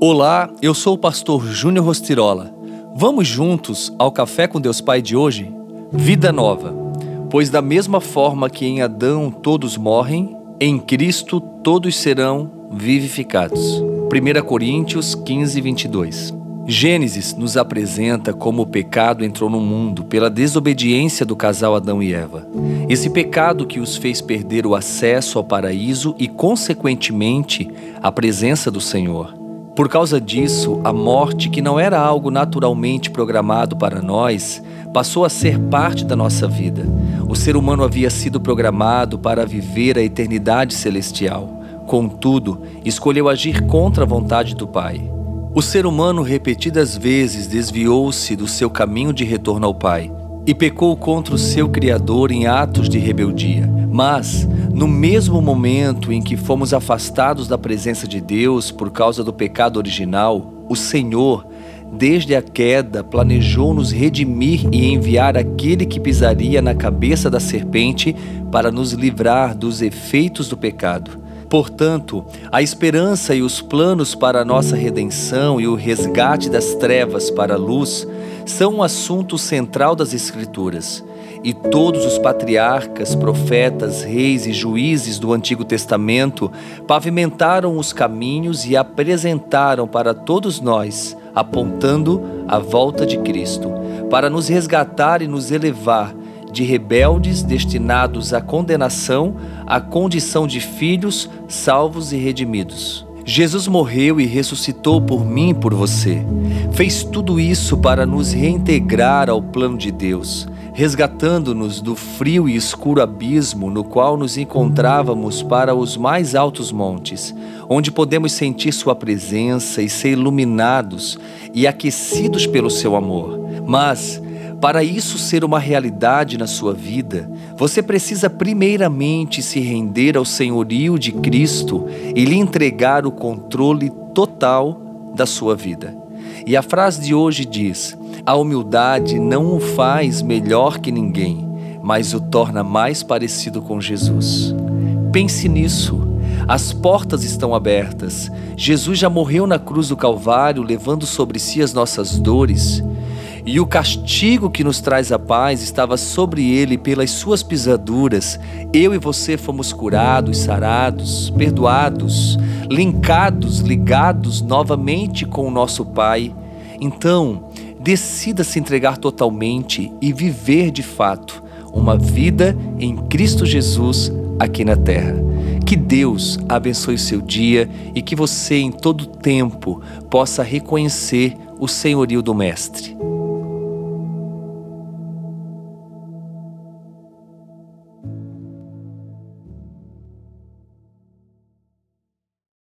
Olá, eu sou o pastor Júnior Rostirola. Vamos juntos ao Café com Deus Pai de hoje? Vida nova. Pois da mesma forma que em Adão todos morrem, em Cristo todos serão vivificados. 1 Coríntios 15, 22. Gênesis nos apresenta como o pecado entrou no mundo pela desobediência do casal Adão e Eva. Esse pecado que os fez perder o acesso ao paraíso e, consequentemente, a presença do Senhor. Por causa disso, a morte, que não era algo naturalmente programado para nós, passou a ser parte da nossa vida. O ser humano havia sido programado para viver a eternidade celestial. Contudo, escolheu agir contra a vontade do Pai. O ser humano repetidas vezes desviou-se do seu caminho de retorno ao Pai e pecou contra o seu Criador em atos de rebeldia. Mas, no mesmo momento em que fomos afastados da presença de Deus por causa do pecado original, o Senhor, desde a queda, planejou nos redimir e enviar aquele que pisaria na cabeça da serpente para nos livrar dos efeitos do pecado. Portanto, a esperança e os planos para a nossa redenção e o resgate das trevas para a luz são um assunto central das Escrituras. E todos os patriarcas, profetas, reis e juízes do Antigo Testamento pavimentaram os caminhos e apresentaram para todos nós, apontando a volta de Cristo, para nos resgatar e nos elevar de rebeldes destinados à condenação à condição de filhos salvos e redimidos. Jesus morreu e ressuscitou por mim e por você. Fez tudo isso para nos reintegrar ao plano de Deus, resgatando-nos do frio e escuro abismo no qual nos encontrávamos para os mais altos montes, onde podemos sentir Sua presença e ser iluminados e aquecidos pelo Seu amor. Mas, para isso ser uma realidade na sua vida, você precisa primeiramente se render ao senhorio de Cristo e lhe entregar o controle total da sua vida. E a frase de hoje diz: A humildade não o faz melhor que ninguém, mas o torna mais parecido com Jesus. Pense nisso. As portas estão abertas. Jesus já morreu na cruz do Calvário, levando sobre si as nossas dores e o castigo que nos traz a paz estava sobre ele pelas suas pisaduras. Eu e você fomos curados, sarados, perdoados, linkados, ligados novamente com o nosso Pai. Então, decida se entregar totalmente e viver de fato uma vida em Cristo Jesus aqui na terra. Que Deus abençoe seu dia e que você em todo tempo possa reconhecer o senhorio do Mestre.